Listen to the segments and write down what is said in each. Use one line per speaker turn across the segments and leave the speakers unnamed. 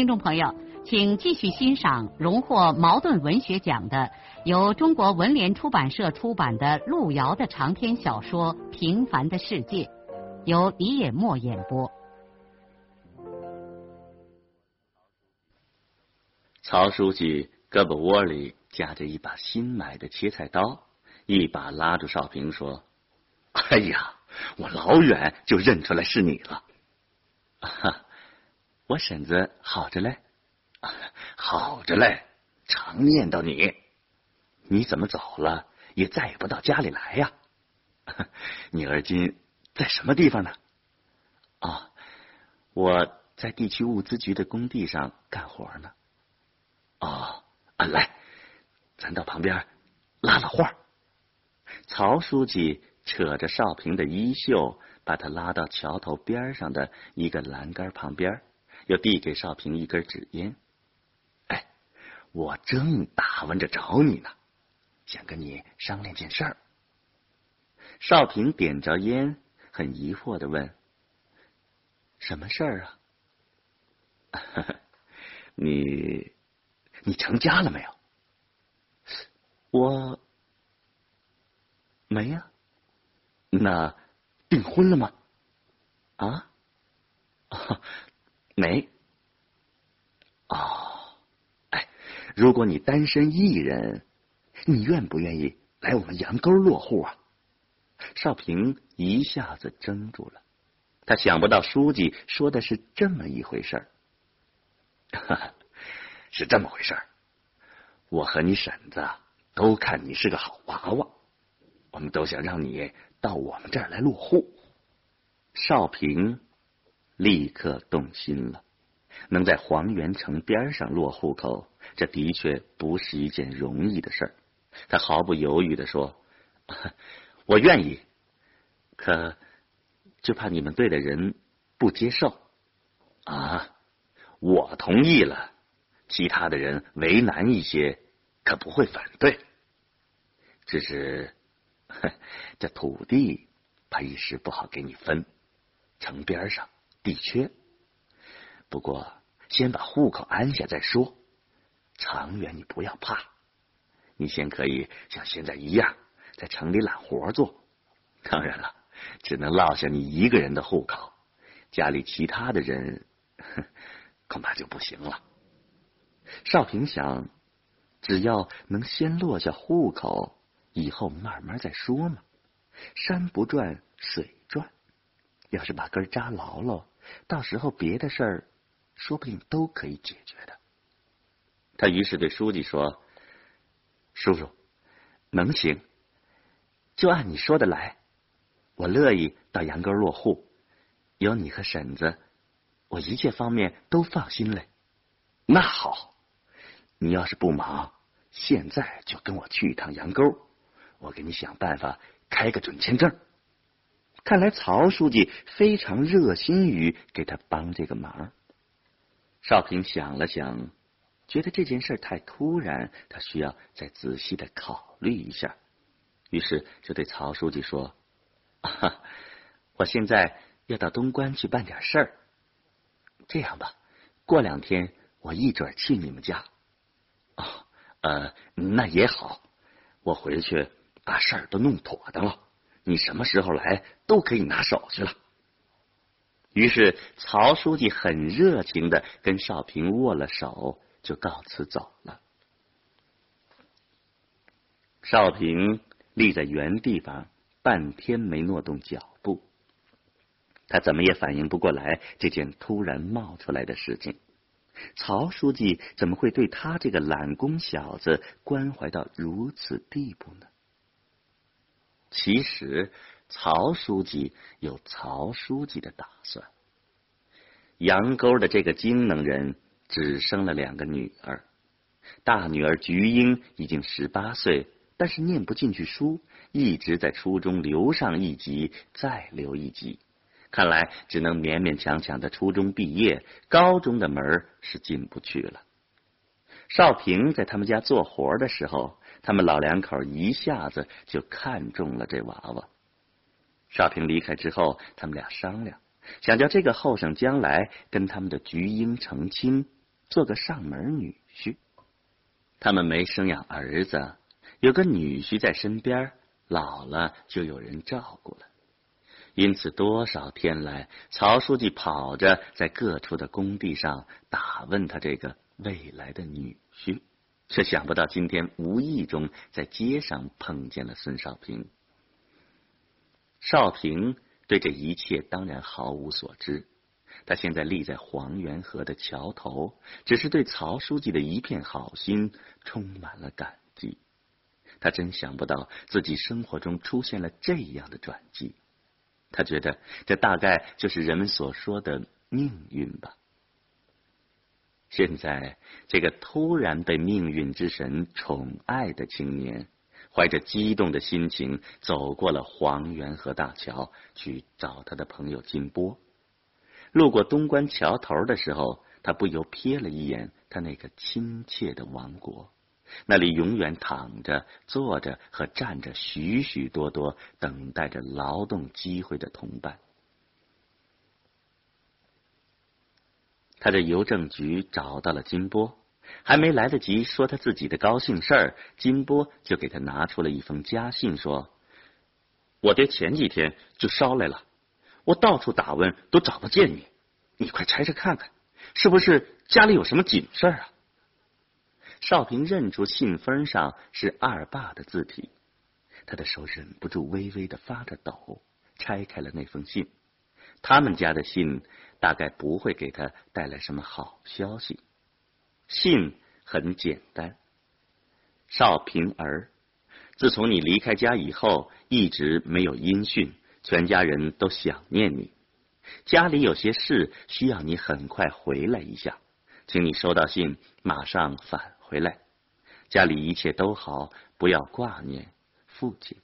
听众朋友，请继续欣赏荣获茅盾文学奖的、由中国文联出版社出版的路遥的长篇小说《平凡的世界》，由李野墨演播。
曹书记胳膊窝里夹着一把新买的切菜刀，一把拉住少平说：“ 哎呀，我老远就认出来是你了。”哈。我婶子好着嘞，好着嘞，常念叨你。你怎么走了，也再也不到家里来呀？你而今在什么地方呢？啊，我在地区物资局的工地上干活呢。哦，来，咱到旁边拉拉话。曹书记扯着少平的衣袖，把他拉到桥头边上的一个栏杆旁边。又递给少平一根纸烟，哎，我正打问着找你呢，想跟你商量件事儿。少平点着烟，很疑惑的问：“什么事儿啊？你你成家了没有？我没呀。那订婚了吗？啊？” 没，哦，哎，如果你单身一人，你愿不愿意来我们杨沟落户啊？少平一下子怔住了，他想不到书记说的是这么一回事儿，是这么回事。我和你婶子都看你是个好娃娃，我们都想让你到我们这儿来落户。少平。立刻动心了，能在黄元城边上落户口，这的确不是一件容易的事儿。他毫不犹豫的说：“我愿意，可就怕你们队的人不接受啊！我同意了，其他的人为难一些，可不会反对。只是 这土地怕一时不好给你分，城边上。”地缺，不过先把户口安下再说。长远你不要怕，你先可以像现在一样在城里揽活做。当然了，只能落下你一个人的户口，家里其他的人 恐怕就不行了。少平想，只要能先落下户口，以后慢慢再说嘛。山不转水转，要是把根扎牢了。到时候别的事儿，说不定都可以解决的。他于是对书记说：“叔叔，能行，就按你说的来。我乐意到杨沟落户，有你和婶子，我一切方面都放心嘞。那好，你要是不忙，现在就跟我去一趟杨沟，我给你想办法开个准签证。”看来曹书记非常热心于给他帮这个忙。少平想了想，觉得这件事太突然，他需要再仔细的考虑一下。于是就对曹书记说：“啊 我现在要到东关去办点事儿。这样吧，过两天我一准去你们家。哦，呃，那也好，我回去把事儿都弄妥当了。”你什么时候来都可以拿手去了。于是曹书记很热情的跟少平握了手，就告辞走了。少平立在原地方，半天没挪动脚步。他怎么也反应不过来这件突然冒出来的事情。曹书记怎么会对他这个懒工小子关怀到如此地步呢？其实，曹书记有曹书记的打算。杨沟的这个精能人只生了两个女儿。大女儿菊英已经十八岁，但是念不进去书，一直在初中留上一级，再留一级，看来只能勉勉强强的初中毕业，高中的门是进不去了。少平在他们家做活的时候，他们老两口一下子就看中了这娃娃。少平离开之后，他们俩商量，想叫这个后生将来跟他们的菊英成亲，做个上门女婿。他们没生养儿子，有个女婿在身边，老了就有人照顾了。因此，多少天来，曹书记跑着在各处的工地上打问他这个未来的女婿，却想不到今天无意中在街上碰见了孙少平。少平对这一切当然毫无所知。他现在立在黄源河的桥头，只是对曹书记的一片好心充满了感激。他真想不到自己生活中出现了这样的转机。他觉得这大概就是人们所说的命运吧。现在，这个突然被命运之神宠爱的青年，怀着激动的心情走过了黄源河大桥，去找他的朋友金波。路过东关桥头的时候，他不由瞥了一眼他那个亲切的王国，那里永远躺着、坐着和站着许许多多等待着劳动机会的同伴。他在邮政局找到了金波，还没来得及说他自己的高兴事儿，金波就给他拿出了一封家信，说：“我爹前几天就捎来了。”我到处打问，都找不见你，你快拆拆看看，是不是家里有什么紧事啊？少平认出信封上是二爸的字体，他的手忍不住微微的发着抖，拆开了那封信。他们家的信大概不会给他带来什么好消息。信很简单，少平儿，自从你离开家以后，一直没有音讯。全家人都想念你，家里有些事需要你很快回来一下，请你收到信马上返回来。家里一切都好，不要挂念父亲。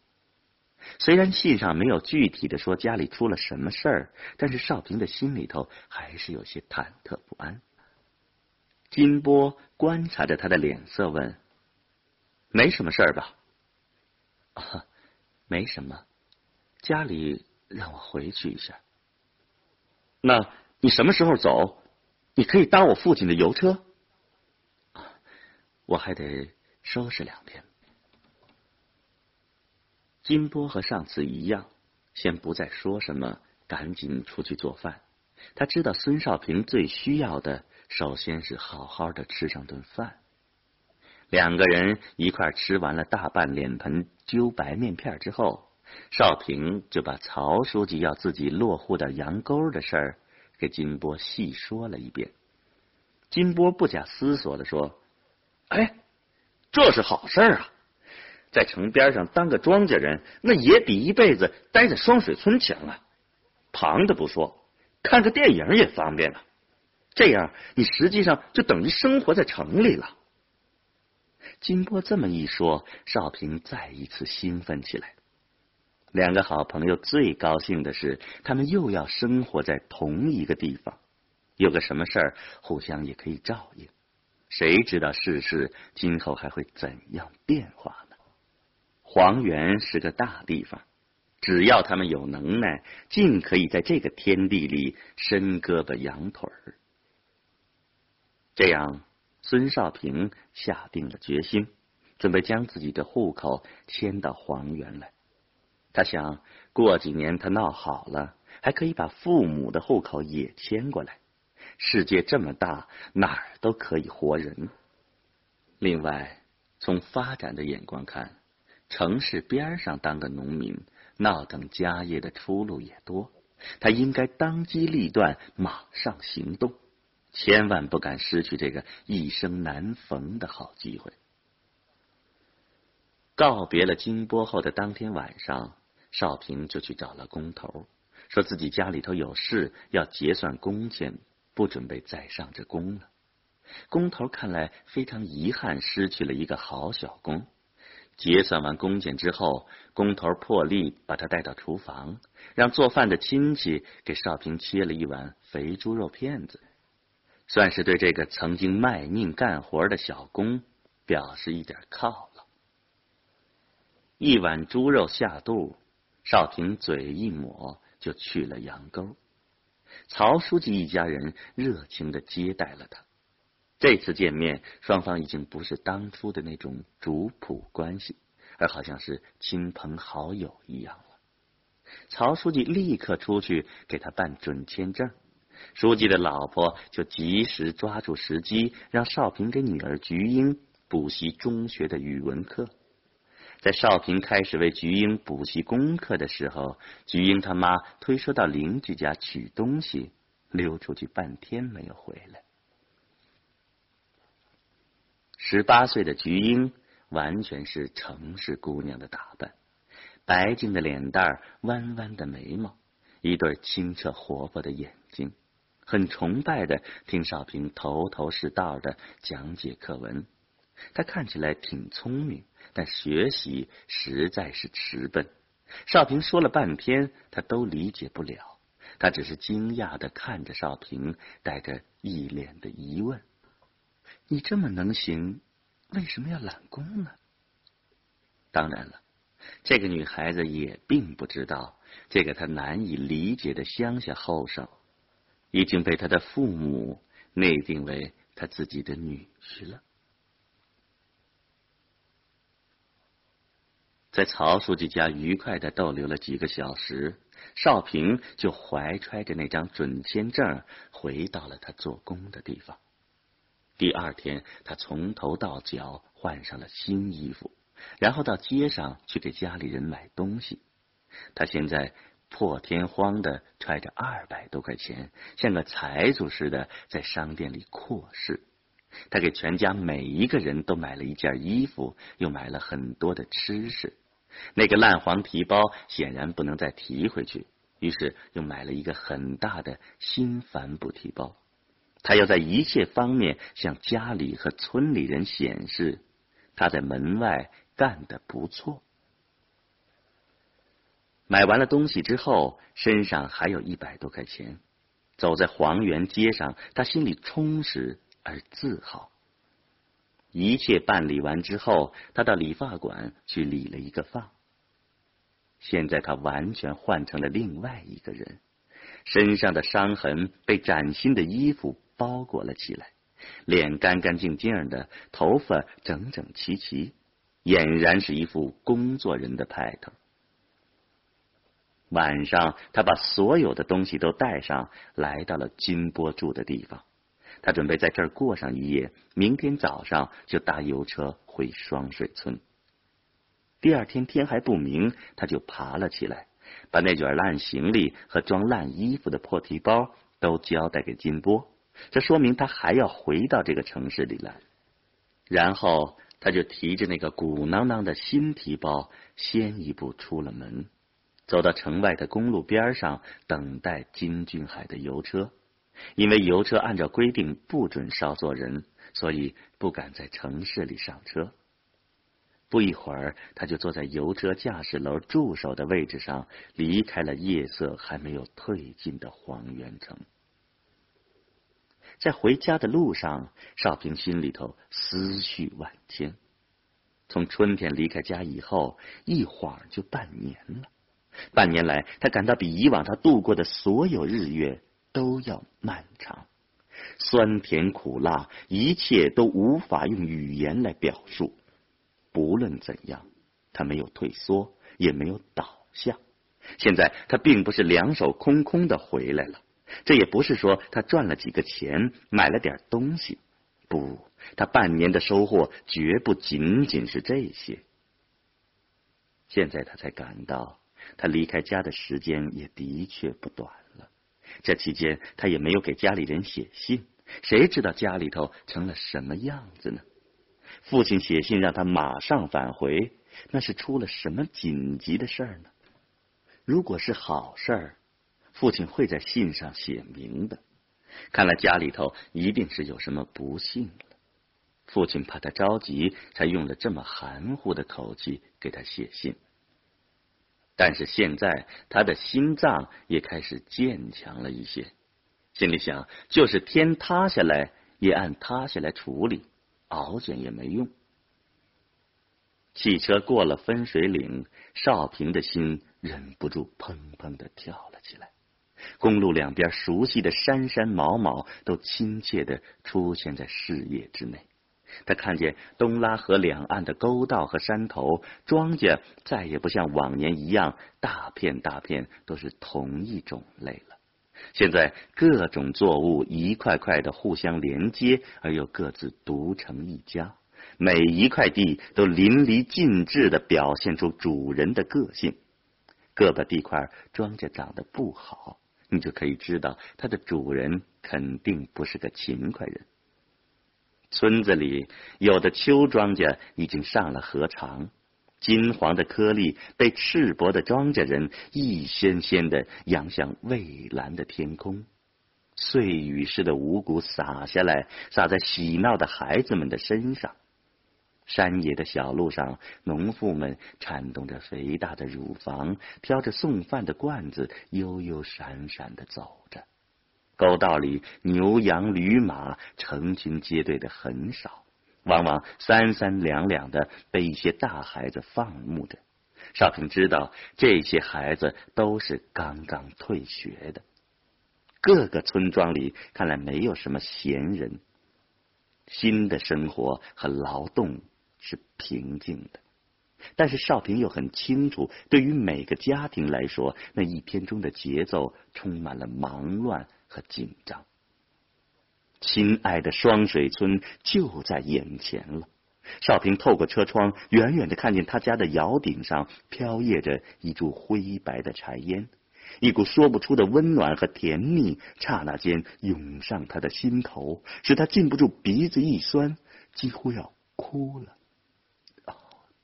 虽然信上没有具体的说家里出了什么事儿，但是少平的心里头还是有些忐忑不安。金波观察着他的脸色，问：“没什么事儿吧？”“啊，没什么。”家里让我回去一下，那你什么时候走？你可以搭我父亲的油车。我还得收拾两天。金波和上次一样，先不再说什么，赶紧出去做饭。他知道孙少平最需要的，首先是好好的吃上顿饭。两个人一块吃完了大半脸盆揪白面片之后。少平就把曹书记要自己落户到杨沟的事儿给金波细说了一遍。金波不假思索的说：“哎，这是好事啊！在城边上当个庄稼人，那也比一辈子待在双水村强啊。旁的不说，看个电影也方便了。这样，你实际上就等于生活在城里了。”金波这么一说，少平再一次兴奋起来。两个好朋友最高兴的是，他们又要生活在同一个地方，有个什么事儿，互相也可以照应。谁知道世事今后还会怎样变化？黄原是个大地方，只要他们有能耐，尽可以在这个天地里伸胳膊扬腿儿。这样，孙少平下定了决心，准备将自己的户口迁到黄原来。他想过几年，他闹好了，还可以把父母的户口也迁过来。世界这么大，哪儿都可以活人。另外，从发展的眼光看，城市边上当个农民，闹腾家业的出路也多。他应该当机立断，马上行动，千万不敢失去这个一生难逢的好机会。告别了金波后的当天晚上。少平就去找了工头，说自己家里头有事，要结算工钱，不准备再上这工了。工头看来非常遗憾，失去了一个好小工。结算完工钱之后，工头破例把他带到厨房，让做饭的亲戚给少平切了一碗肥猪肉片子，算是对这个曾经卖命干活的小工表示一点犒劳。一碗猪肉下肚，少平嘴一抹就去了羊沟。曹书记一家人热情的接待了他。这次见面，双方已经不是当初的那种主仆关系，而好像是亲朋好友一样了。曹书记立刻出去给他办准签证，书记的老婆就及时抓住时机，让少平给女儿菊英补习中学的语文课。在少平开始为菊英补习功课的时候，菊英他妈推说到邻居家取东西，溜出去半天没有回来。十八岁的菊英完全是城市姑娘的打扮，白净的脸蛋，弯弯的眉毛，一对清澈活泼的眼睛，很崇拜的听少平头头是道的讲解课文。他看起来挺聪明，但学习实在是迟笨。少平说了半天，他都理解不了。他只是惊讶的看着少平，带着一脸的疑问。你这么能行，为什么要揽功呢？当然了，这个女孩子也并不知道，这个她难以理解的乡下后生，已经被她的父母内定为她自己的女婿了。在曹书记家愉快的逗留了几个小时，少平就怀揣着那张准签证回到了他做工的地方。第二天，他从头到脚换上了新衣服，然后到街上去给家里人买东西。他现在破天荒的揣着二百多块钱，像个财主似的在商店里阔视。他给全家每一个人都买了一件衣服，又买了很多的吃食。那个烂黄提包显然不能再提回去，于是又买了一个很大的新帆布提包。他要在一切方面向家里和村里人显示，他在门外干的不错。买完了东西之后，身上还有一百多块钱。走在黄园街上，他心里充实而自豪。一切办理完之后，他到理发馆去理了一个发。现在他完全换成了另外一个人，身上的伤痕被崭新的衣服。包裹了起来，脸干干净净的，头发整整齐齐，俨然是一副工作人的派头。晚上，他把所有的东西都带上来到了金波住的地方，他准备在这儿过上一夜，明天早上就搭邮车回双水村。第二天天还不明，他就爬了起来，把那卷烂行李和装烂衣服的破提包都交代给金波。这说明他还要回到这个城市里来，然后他就提着那个鼓囊囊的新提包，先一步出了门，走到城外的公路边上，等待金俊海的油车。因为油车按照规定不准稍坐人，所以不敢在城市里上车。不一会儿，他就坐在油车驾驶楼助手的位置上，离开了夜色还没有褪尽的黄元城。在回家的路上，少平心里头思绪万千。从春天离开家以后，一晃就半年了。半年来，他感到比以往他度过的所有日月都要漫长，酸甜苦辣，一切都无法用语言来表述。不论怎样，他没有退缩，也没有倒下。现在，他并不是两手空空的回来了。这也不是说他赚了几个钱，买了点东西。不，他半年的收获绝不仅仅是这些。现在他才感到，他离开家的时间也的确不短了。这期间，他也没有给家里人写信，谁知道家里头成了什么样子呢？父亲写信让他马上返回，那是出了什么紧急的事儿呢？如果是好事儿。父亲会在信上写明的，看来家里头一定是有什么不幸了。父亲怕他着急，才用了这么含糊的口气给他写信。但是现在他的心脏也开始渐强了一些，心里想：就是天塌下来，也按塌下来处理，熬卷也没用。汽车过了分水岭，少平的心忍不住砰砰的跳了起来。公路两边熟悉的山山毛毛都亲切的出现在视野之内。他看见东拉河两岸的沟道和山头，庄稼再也不像往年一样大片大片都是同一种类了。现在各种作物一块块的互相连接，而又各自独成一家。每一块地都淋漓尽致的表现出主人的个性。个把地块庄稼长得不好，你就可以知道它的主人肯定不是个勤快人。村子里有的秋庄稼已经上了禾场，金黄的颗粒被赤膊的庄稼人一掀掀的扬向蔚蓝的天空，碎雨似的五谷洒下来，洒在喜闹的孩子们的身上。山野的小路上，农妇们颤动着肥大的乳房，挑着送饭的罐子，悠悠闪闪的走着。沟道里，牛羊驴马成群结队的很少，往往三三两两的被一些大孩子放牧着。少平知道，这些孩子都是刚刚退学的。各个村庄里，看来没有什么闲人。新的生活和劳动是平静的，但是少平又很清楚，对于每个家庭来说，那一天中的节奏充满了忙乱。和紧张，亲爱的双水村就在眼前了。少平透过车窗，远远的看见他家的窑顶上飘曳着一柱灰白的柴烟，一股说不出的温暖和甜蜜，刹那间涌上他的心头，使他禁不住鼻子一酸，几乎要哭了。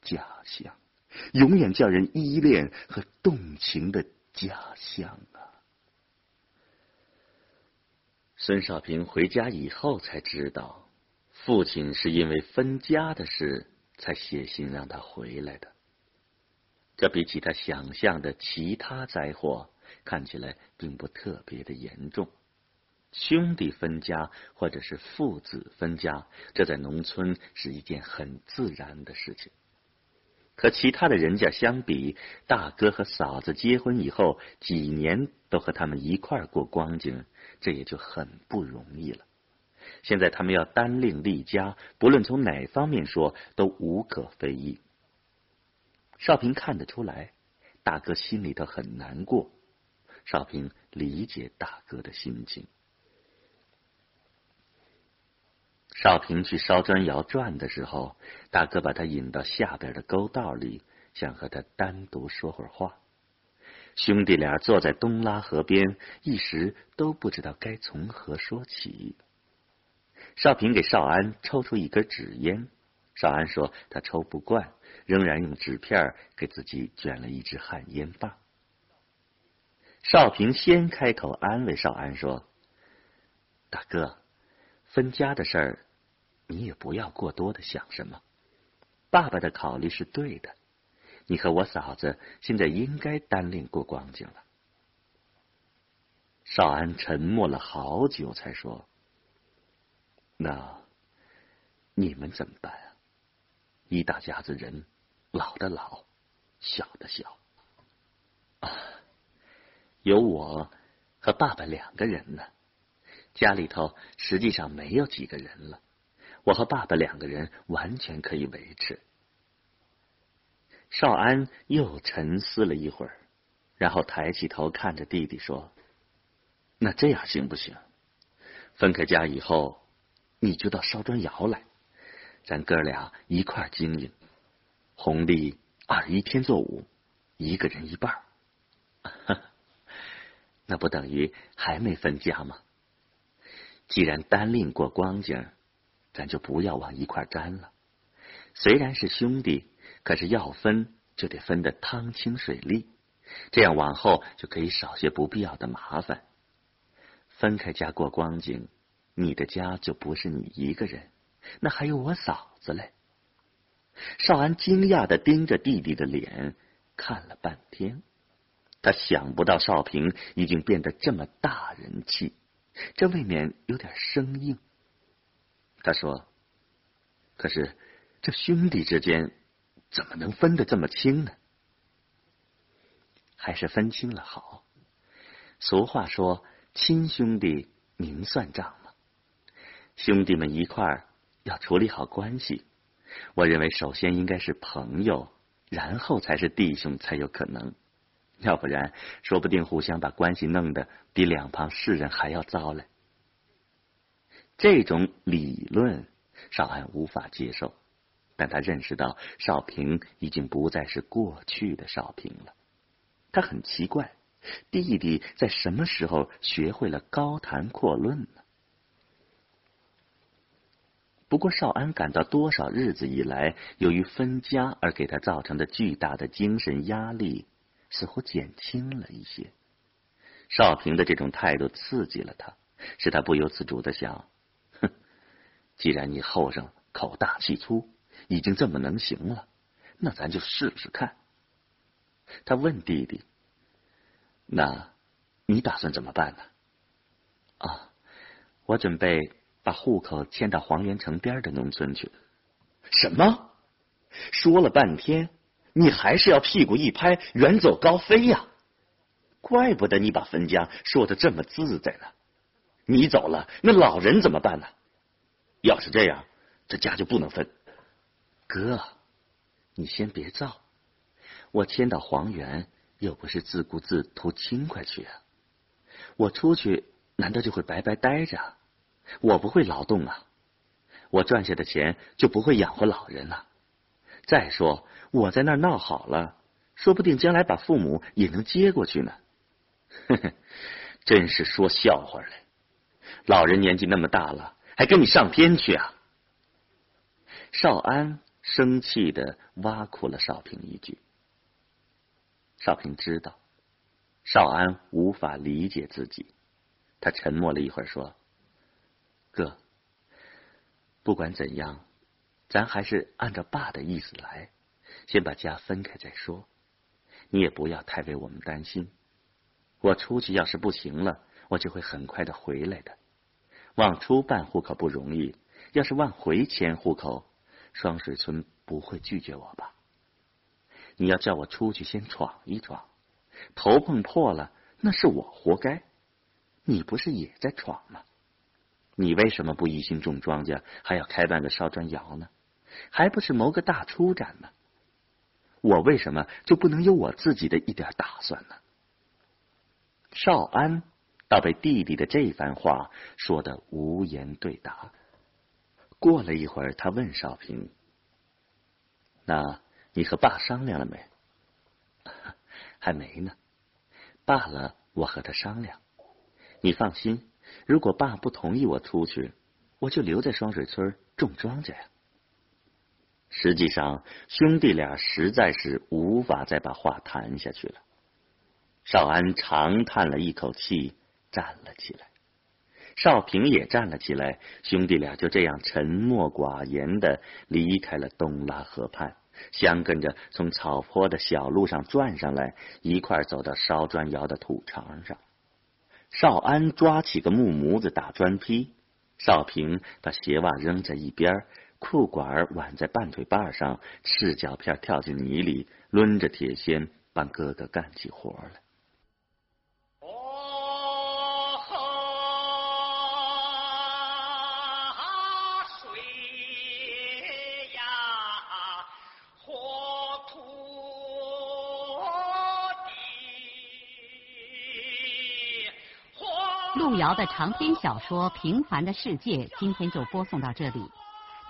哦，家乡，永远叫人依恋和动情的家乡。孙少平回家以后才知道，父亲是因为分家的事才写信让他回来的。这比起他想象的其他灾祸看起来并不特别的严重。兄弟分家或者是父子分家，这在农村是一件很自然的事情。和其他的人家相比，大哥和嫂子结婚以后几年都和他们一块过光景。这也就很不容易了。现在他们要单另立家，不论从哪方面说，都无可非议。少平看得出来，大哥心里头很难过。少平理解大哥的心情。少平去烧砖窑转的时候，大哥把他引到下边的沟道里，想和他单独说会儿话。兄弟俩坐在东拉河边，一时都不知道该从何说起。少平给少安抽出一根纸烟，少安说他抽不惯，仍然用纸片给自己卷了一支旱烟棒。少平先开口安慰少安说：“大哥，分家的事儿，你也不要过多的想什么。爸爸的考虑是对的。”你和我嫂子现在应该单另过光景了。少安沉默了好久，才说：“那你们怎么办啊？一大家子人，老的老，小的小，啊，有我和爸爸两个人呢。家里头实际上没有几个人了，我和爸爸两个人完全可以维持。”少安又沉思了一会儿，然后抬起头看着弟弟说：“那这样行不行？分开家以后，你就到烧砖窑来，咱哥俩一块经营，红利二一天做五，一个人一半。那不等于还没分家吗？既然单另过光景，咱就不要往一块沾了。虽然是兄弟。”可是要分就得分得汤清水利，这样往后就可以少些不必要的麻烦。分开家过光景，你的家就不是你一个人，那还有我嫂子嘞。少安惊讶的盯着弟弟的脸看了半天，他想不到少平已经变得这么大人气，这未免有点生硬。他说：“可是这兄弟之间怎么能分得这么清呢？还是分清了好。俗话说，亲兄弟明算账嘛。兄弟们一块儿要处理好关系。”我认为首先应该是朋友，然后才是弟兄才有可能，要不然说不定互相把关系弄得比两旁世人还要糟嘞。这种理论少安无法接受，但他认识到少平已经不再是过去的少平了。他很奇怪，弟弟在什么时候学会了高谈阔论呢？不过，少安感到多少日子以来，由于分家而给他造成的巨大的精神压力似乎减轻了一些。少平的这种态度刺激了他，使他不由自主的想：哼，既然你后生口大气粗，已经这么能行了，那咱就试试看。他问弟弟：“那你打算怎么办呢？”啊，我准备。把户口迁到黄元城边的农村去。什么？说了半天，你还是要屁股一拍，远走高飞呀？怪不得你把分家说的这么自在呢。你走了，那老人怎么办呢？要是这样，这家就不能分。哥，你先别造。我迁到黄原，又不是自顾自图轻快去啊。我出去，难道就会白白待着？我不会劳动啊，我赚下的钱就不会养活老人了。再说我在那儿闹好了，说不定将来把父母也能接过去呢。呵呵，真是说笑话嘞！老人年纪那么大了，还跟你上天去啊？少安生气的挖苦了少平一句。少平知道少安无法理解自己，他沉默了一会儿说。哥，不管怎样，咱还是按照爸的意思来，先把家分开再说。你也不要太为我们担心。我出去要是不行了，我就会很快的回来的。往出办户口不容易，要是往回迁户口，双水村不会拒绝我吧？你要叫我出去先闯一闯，头碰破了，那是我活该。你不是也在闯吗？你为什么不一心种庄稼，还要开办个烧砖窑呢？还不是谋个大出展呢？我为什么就不能有我自己的一点打算呢？少安倒被弟弟的这番话说的无言对答。过了一会儿，他问少平：“那你和爸商量了没？”“ 还没呢。”“罢了，我和他商量。你放心。”如果爸不同意我出去，我就留在双水村种庄稼呀。实际上，兄弟俩实在是无法再把话谈下去了。少安长叹了一口气，站了起来。少平也站了起来。兄弟俩就这样沉默寡言的离开了东拉河畔，相跟着从草坡的小路上转上来，一块走到烧砖窑的土场上。少安抓起个木模子打砖坯，少平把鞋袜扔在一边，裤管挽在半腿把上，赤脚片跳进泥里，抡着铁锨帮哥哥干起活来。
路遥的长篇小说《平凡的世界》今天就播送到这里。